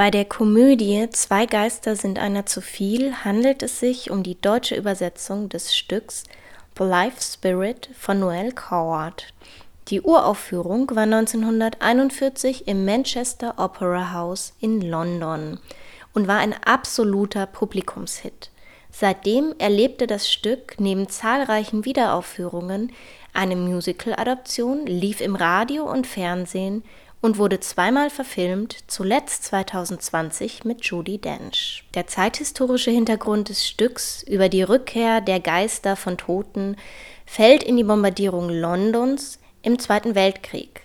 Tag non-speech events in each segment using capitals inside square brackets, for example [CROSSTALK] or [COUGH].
Bei der Komödie Zwei Geister sind einer zu viel handelt es sich um die deutsche Übersetzung des Stücks The Life Spirit von Noel Coward. Die Uraufführung war 1941 im Manchester Opera House in London und war ein absoluter Publikumshit. Seitdem erlebte das Stück neben zahlreichen Wiederaufführungen eine Musical-Adaption, lief im Radio und Fernsehen und wurde zweimal verfilmt, zuletzt 2020 mit Judi Dench. Der zeithistorische Hintergrund des Stücks über die Rückkehr der Geister von Toten fällt in die Bombardierung Londons im Zweiten Weltkrieg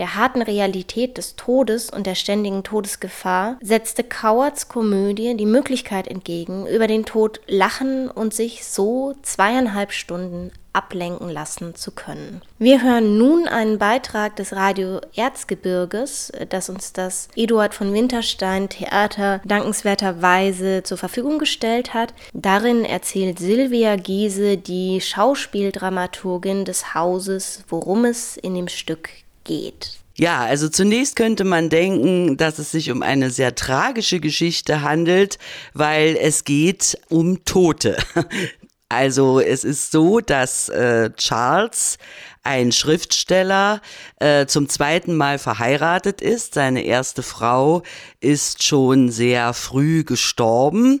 der harten Realität des Todes und der ständigen Todesgefahr setzte Cowards Komödie die Möglichkeit entgegen, über den Tod lachen und sich so zweieinhalb Stunden ablenken lassen zu können. Wir hören nun einen Beitrag des Radio Erzgebirges, das uns das Eduard von Winterstein Theater dankenswerterweise zur Verfügung gestellt hat. Darin erzählt Silvia Giese, die Schauspieldramaturgin des Hauses, worum es in dem Stück geht. Ja, also zunächst könnte man denken, dass es sich um eine sehr tragische Geschichte handelt, weil es geht um Tote. [LAUGHS] Also es ist so, dass äh, Charles, ein Schriftsteller, äh, zum zweiten Mal verheiratet ist. Seine erste Frau ist schon sehr früh gestorben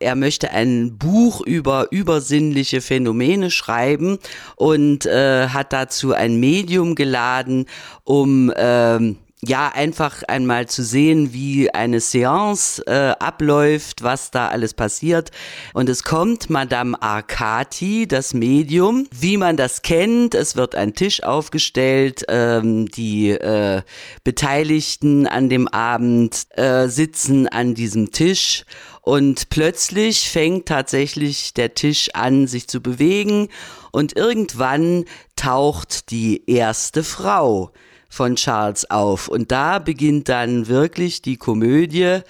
er möchte ein Buch über übersinnliche Phänomene schreiben und äh, hat dazu ein Medium geladen, um ähm, ja, einfach einmal zu sehen, wie eine Seance äh, abläuft, was da alles passiert. Und es kommt Madame Arcati, das Medium, wie man das kennt. Es wird ein Tisch aufgestellt. Ähm, die äh, Beteiligten an dem Abend äh, sitzen an diesem Tisch und plötzlich fängt tatsächlich der Tisch an, sich zu bewegen und irgendwann taucht die erste Frau von Charles auf. Und da beginnt dann wirklich die Komödie.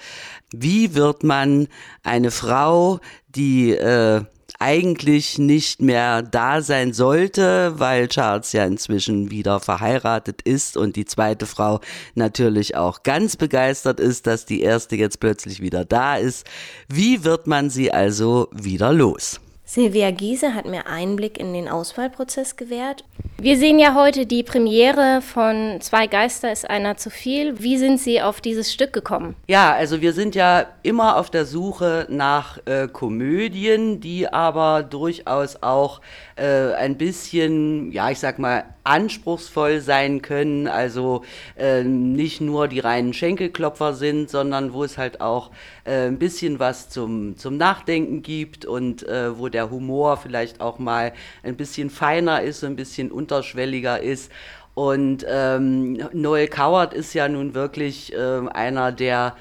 Wie wird man eine Frau, die äh, eigentlich nicht mehr da sein sollte, weil Charles ja inzwischen wieder verheiratet ist und die zweite Frau natürlich auch ganz begeistert ist, dass die erste jetzt plötzlich wieder da ist. Wie wird man sie also wieder los? Silvia Giese hat mir Einblick in den Auswahlprozess gewährt. Wir sehen ja heute die Premiere von Zwei Geister ist einer zu viel. Wie sind Sie auf dieses Stück gekommen? Ja, also wir sind ja immer auf der Suche nach äh, Komödien, die aber durchaus auch äh, ein bisschen, ja, ich sag mal, anspruchsvoll sein können. Also äh, nicht nur die reinen Schenkelklopfer sind, sondern wo es halt auch äh, ein bisschen was zum, zum Nachdenken gibt und äh, wo der Humor vielleicht auch mal ein bisschen feiner ist, ein bisschen unterschwelliger ist. Und ähm, Noel Coward ist ja nun wirklich äh, einer der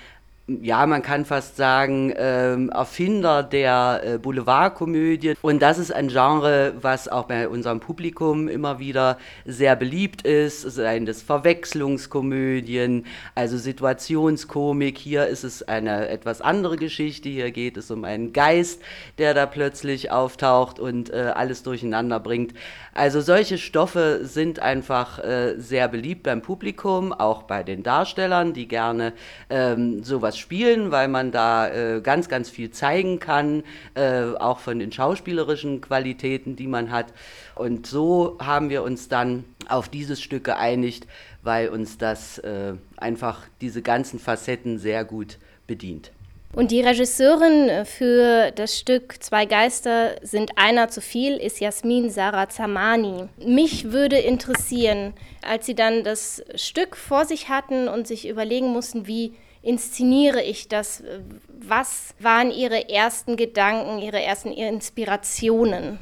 ja, man kann fast sagen, ähm, Erfinder der äh, Boulevardkomödie. Und das ist ein Genre, was auch bei unserem Publikum immer wieder sehr beliebt ist. Seien das Verwechslungskomödien, also Situationskomik. Hier ist es eine etwas andere Geschichte. Hier geht es um einen Geist, der da plötzlich auftaucht und äh, alles durcheinander bringt. Also solche Stoffe sind einfach äh, sehr beliebt beim Publikum, auch bei den Darstellern, die gerne ähm, sowas spielen, weil man da äh, ganz, ganz viel zeigen kann, äh, auch von den schauspielerischen Qualitäten, die man hat. Und so haben wir uns dann auf dieses Stück geeinigt, weil uns das äh, einfach diese ganzen Facetten sehr gut bedient. Und die Regisseurin für das Stück Zwei Geister sind einer zu viel ist Jasmin Sarah Zamani. Mich würde interessieren, als Sie dann das Stück vor sich hatten und sich überlegen mussten, wie inszeniere ich das, was waren Ihre ersten Gedanken, Ihre ersten Inspirationen?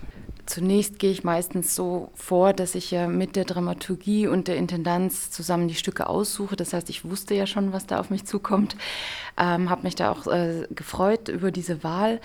Zunächst gehe ich meistens so vor, dass ich ja mit der Dramaturgie und der Intendanz zusammen die Stücke aussuche. Das heißt, ich wusste ja schon, was da auf mich zukommt, ähm, habe mich da auch äh, gefreut über diese Wahl.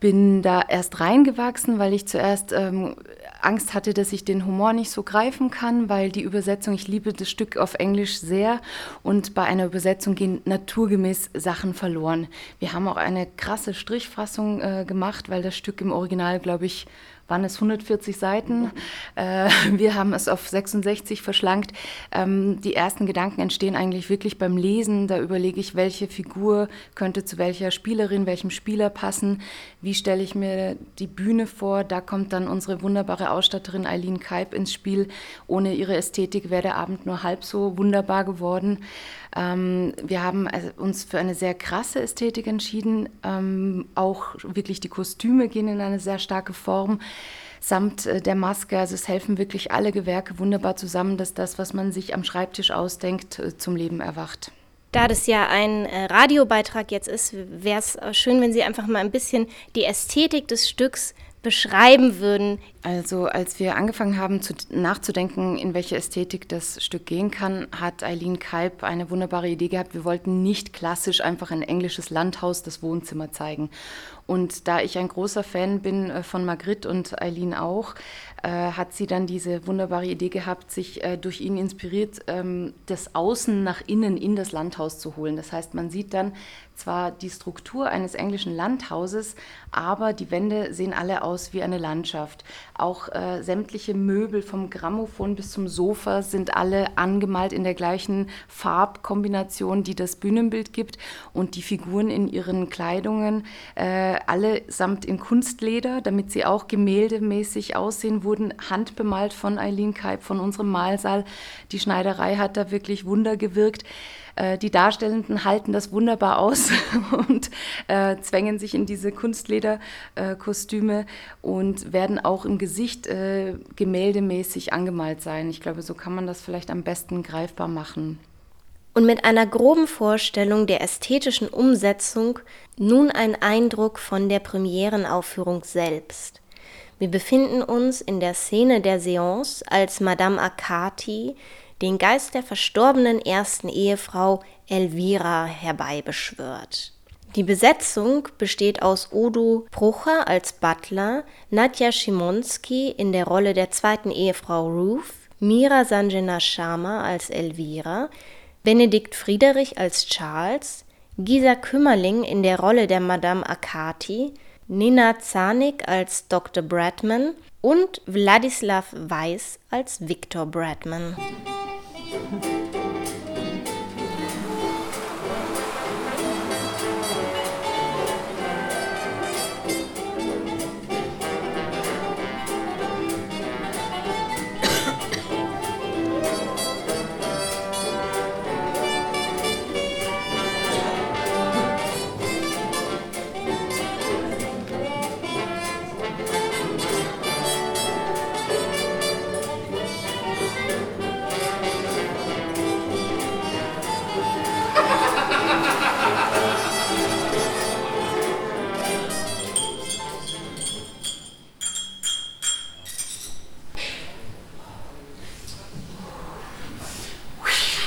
Bin da erst reingewachsen, weil ich zuerst ähm, Angst hatte, dass ich den Humor nicht so greifen kann, weil die Übersetzung, ich liebe das Stück auf Englisch sehr und bei einer Übersetzung gehen naturgemäß Sachen verloren. Wir haben auch eine krasse Strichfassung äh, gemacht, weil das Stück im Original, glaube ich, waren es 140 Seiten. Äh, [LAUGHS] wir haben es auf 66 verschlankt. Ähm, die ersten Gedanken entstehen eigentlich wirklich beim Lesen. Da überlege ich, welche Figur könnte zu welcher Spielerin, welchem Spieler passen. Wie stelle ich mir die Bühne vor? Da kommt dann unsere wunderbare Ausstatterin Eileen Kaib ins Spiel. Ohne ihre Ästhetik wäre der Abend nur halb so wunderbar geworden. Ähm, wir haben also uns für eine sehr krasse Ästhetik entschieden. Ähm, auch wirklich die Kostüme gehen in eine sehr starke Form samt äh, der Maske. Also es helfen wirklich alle Gewerke wunderbar zusammen, dass das, was man sich am Schreibtisch ausdenkt, äh, zum Leben erwacht. Da das ja ein äh, Radiobeitrag jetzt ist, wäre es schön, wenn Sie einfach mal ein bisschen die Ästhetik des Stücks beschreiben würden? Also als wir angefangen haben zu, nachzudenken, in welche Ästhetik das Stück gehen kann, hat Eileen Kalb eine wunderbare Idee gehabt. Wir wollten nicht klassisch einfach ein englisches Landhaus, das Wohnzimmer zeigen. Und da ich ein großer Fan bin äh, von Magritte und Eileen auch, hat sie dann diese wunderbare Idee gehabt, sich äh, durch ihn inspiriert, ähm, das Außen nach innen in das Landhaus zu holen. Das heißt, man sieht dann zwar die Struktur eines englischen Landhauses, aber die Wände sehen alle aus wie eine Landschaft. Auch äh, sämtliche Möbel vom Grammophon bis zum Sofa sind alle angemalt in der gleichen Farbkombination, die das Bühnenbild gibt. Und die Figuren in ihren Kleidungen, äh, allesamt in Kunstleder, damit sie auch gemäldemäßig aussehen, wurden handbemalt von Eileen Kaib, von unserem Malsaal. Die Schneiderei hat da wirklich Wunder gewirkt. Äh, die Darstellenden halten das wunderbar aus [LAUGHS] und äh, zwängen sich in diese Kunstlederkostüme äh, und werden auch im Gesicht äh, gemäldemäßig angemalt sein. Ich glaube, so kann man das vielleicht am besten greifbar machen. Und mit einer groben Vorstellung der ästhetischen Umsetzung nun ein Eindruck von der Premierenaufführung selbst. Wir befinden uns in der Szene der Seance, als Madame Akati den Geist der verstorbenen ersten Ehefrau Elvira herbeibeschwört. Die Besetzung besteht aus Udo Brucher als Butler, Nadja Schimonski in der Rolle der zweiten Ehefrau Ruth, Mira Sanjena Sharma als Elvira, Benedikt Friederich als Charles, Gisa Kümmerling in der Rolle der Madame Akati, Nina Zanig als Dr. Bradman und Wladislav Weiß als Viktor Bradman.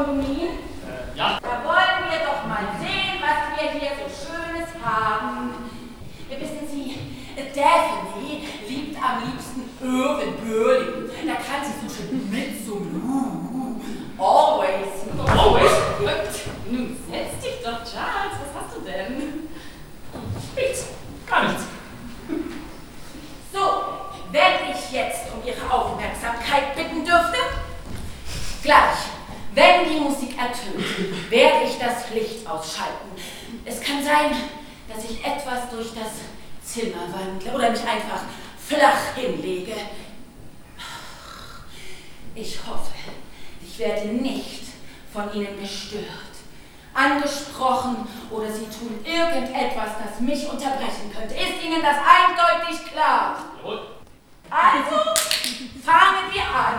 Grammophon, Mr. Kondomin. Äh, ja. Da wollen wir doch mal sehen, was wir hier so Schönes haben. Wissen Sie, Daphne liebt am liebsten Irvin Burling. Da kann sie so schön mit so Always. Always? Nun setz dich doch, Charles. Was hast du denn? Nichts. Gar nichts. So, wenn ich jetzt um Ihre Aufmerksamkeit bitten dürfte? Gleich, wenn die Musik ertönt, werde ich das Licht ausschalten. Es kann sein, dass ich etwas durch das Zimmer wandle oder mich einfach flach hinlege. Ich hoffe, ich werde nicht von Ihnen gestört angesprochen oder sie tun irgendetwas, das mich unterbrechen könnte. Ist Ihnen das eindeutig klar? Also, fangen wir an.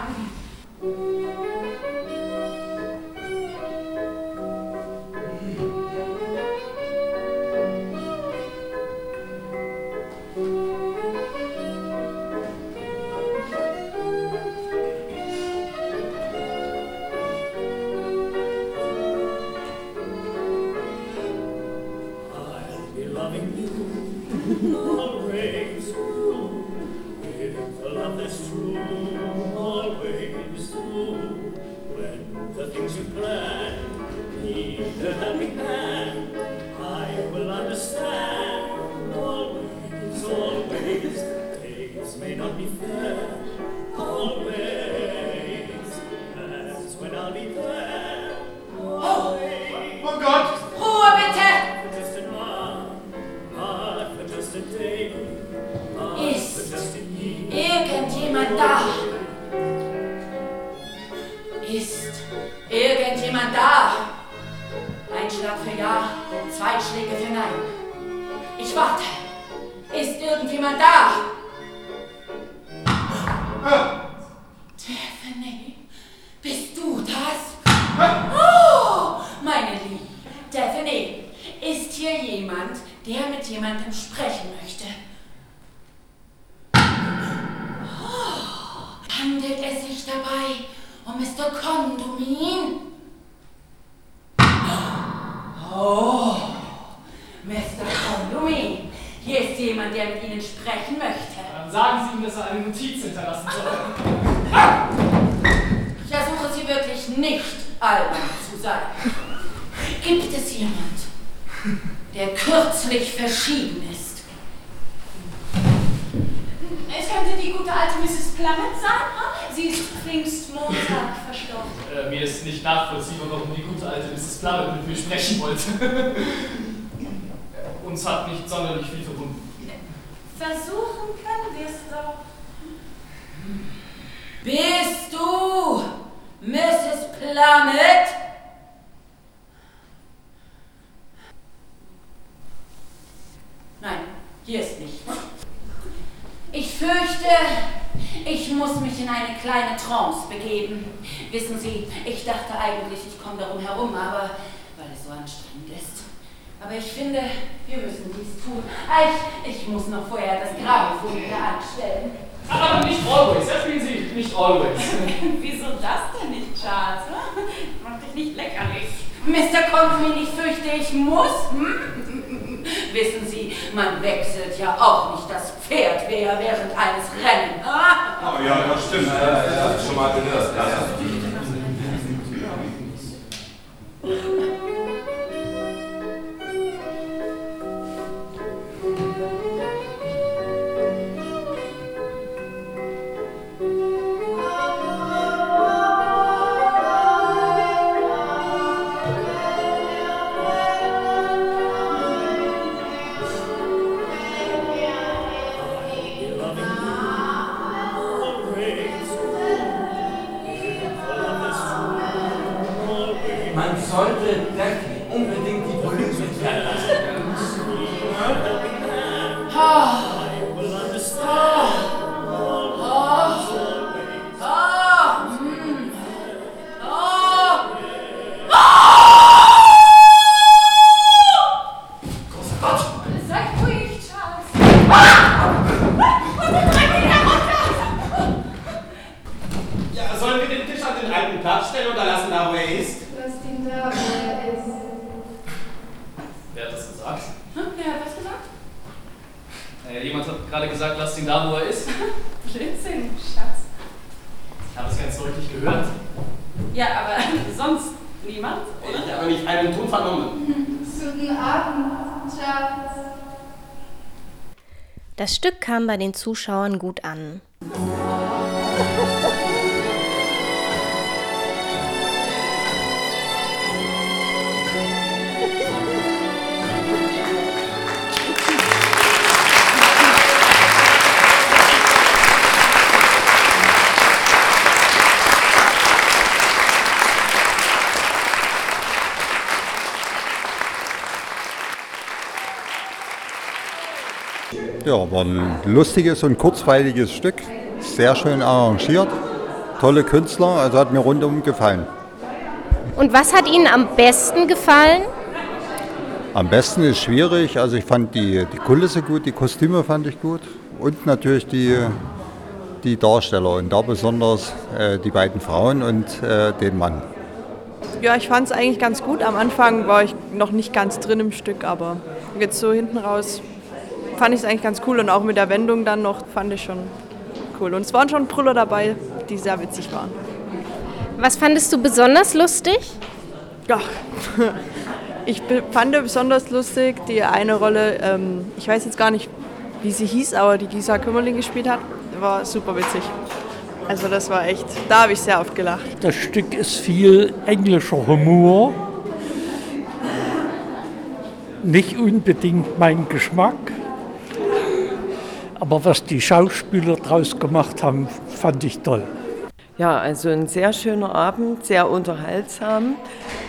me. nicht albern zu sein. Gibt es jemand, der kürzlich verschieden ist? Es könnte die gute alte Mrs. Plummet sein. Sie ist Pfingstmontag verstorben. Äh, mir ist nicht nachvollziehbar, warum die gute alte Mrs. Plummet mit mir sprechen wollte. [LAUGHS] Uns hat nicht sonderlich viel verbunden. Versuchen können wir es doch. Hm. Bist du Mrs. Plummet? Nein, hier ist nichts. Ich fürchte, ich muss mich in eine kleine Trance begeben. Wissen Sie, ich dachte eigentlich, ich komme darum herum, aber weil es so anstrengend ist. Aber ich finde, wir müssen dies tun. Ich, ich muss noch vorher das Grabefunde anstellen. Aber nicht always, das Sie nicht always. [LAUGHS] Wieso das nicht, Charles. Ne? Mach dich nicht leckerlich. Mr. Conway, ich fürchte, ich muss. Hm? [LAUGHS] Wissen Sie, man wechselt ja auch nicht das Pferd während eines Rennens. Ah. Oh ja, das stimmt. Ja, ja, ja. schon mal gehört. Das ist sollte Decky unbedingt die Polizei verlassen. Ha! Ha! Ha! Ha! Hm. Ha! Ha! Großer Gott! Seid ruhig, Charles! Was ist denn herunter? Ja, sollen wir den Tisch an den alten Platz stellen oder lassen da, wo er ist? Fernseher oder ist. Wer hat das gesagt? Hm? Wer hat das gesagt? Äh, jemand hat gerade gesagt, lass ihn da, wo er ist. [LAUGHS] Blödsinn, Schatz. Ich habe es ganz deutlich gehört. Ja, aber [LAUGHS] sonst niemand, oder? Ich habe nicht einen Ton vernommen. Guten Abend, Schatz. Das Stück kam bei den Zuschauern gut an. war ein lustiges und kurzweiliges Stück, sehr schön arrangiert, tolle Künstler, also hat mir rundum gefallen. Und was hat Ihnen am besten gefallen? Am besten ist schwierig. Also ich fand die, die Kulisse gut, die Kostüme fand ich gut und natürlich die, die Darsteller und da besonders äh, die beiden Frauen und äh, den Mann. Ja, ich fand es eigentlich ganz gut. Am Anfang war ich noch nicht ganz drin im Stück, aber jetzt so hinten raus fand ich es eigentlich ganz cool und auch mit der Wendung dann noch fand ich schon cool. Und es waren schon Brüller dabei, die sehr witzig waren. Was fandest du besonders lustig? Ja, [LAUGHS] ich fand besonders lustig die eine Rolle, ähm, ich weiß jetzt gar nicht, wie sie hieß, aber die Gisa Kümmerling gespielt hat, war super witzig. Also das war echt, da habe ich sehr oft gelacht. Das Stück ist viel englischer Humor. Nicht unbedingt mein Geschmack. Aber was die Schauspieler draus gemacht haben, fand ich toll. Ja, also ein sehr schöner Abend, sehr unterhaltsam,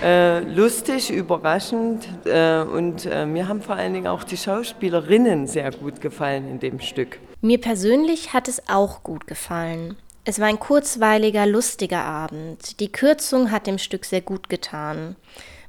äh, lustig, überraschend äh, und äh, mir haben vor allen Dingen auch die Schauspielerinnen sehr gut gefallen in dem Stück. Mir persönlich hat es auch gut gefallen. Es war ein kurzweiliger, lustiger Abend. Die Kürzung hat dem Stück sehr gut getan.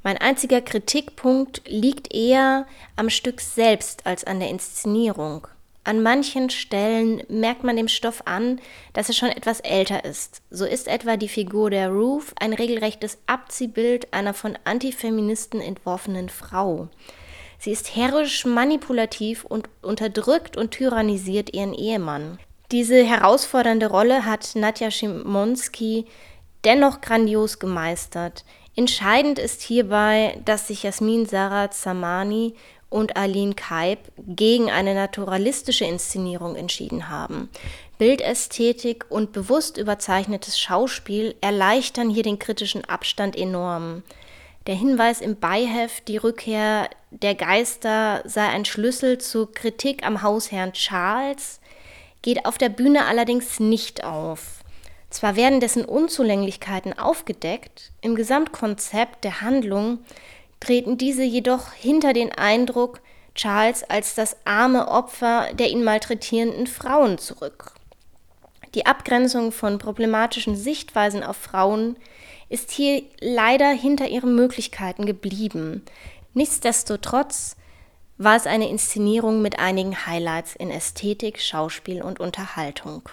Mein einziger Kritikpunkt liegt eher am Stück selbst als an der Inszenierung. An manchen Stellen merkt man dem Stoff an, dass er schon etwas älter ist. So ist etwa die Figur der Ruth ein regelrechtes Abziehbild einer von Antifeministen entworfenen Frau. Sie ist herrisch, manipulativ und unterdrückt und tyrannisiert ihren Ehemann. Diese herausfordernde Rolle hat Nadja Schimonski dennoch grandios gemeistert. Entscheidend ist hierbei, dass sich Jasmin Sarah Zamani und Aline Kaib gegen eine naturalistische Inszenierung entschieden haben. Bildästhetik und bewusst überzeichnetes Schauspiel erleichtern hier den kritischen Abstand enorm. Der Hinweis im Beiheft, die Rückkehr der Geister sei ein Schlüssel zur Kritik am Hausherrn Charles, geht auf der Bühne allerdings nicht auf. Zwar werden dessen Unzulänglichkeiten aufgedeckt, im Gesamtkonzept der Handlung treten diese jedoch hinter den Eindruck Charles als das arme Opfer der ihn malträtierenden Frauen zurück. Die Abgrenzung von problematischen Sichtweisen auf Frauen ist hier leider hinter ihren Möglichkeiten geblieben. Nichtsdestotrotz war es eine Inszenierung mit einigen Highlights in Ästhetik, Schauspiel und Unterhaltung.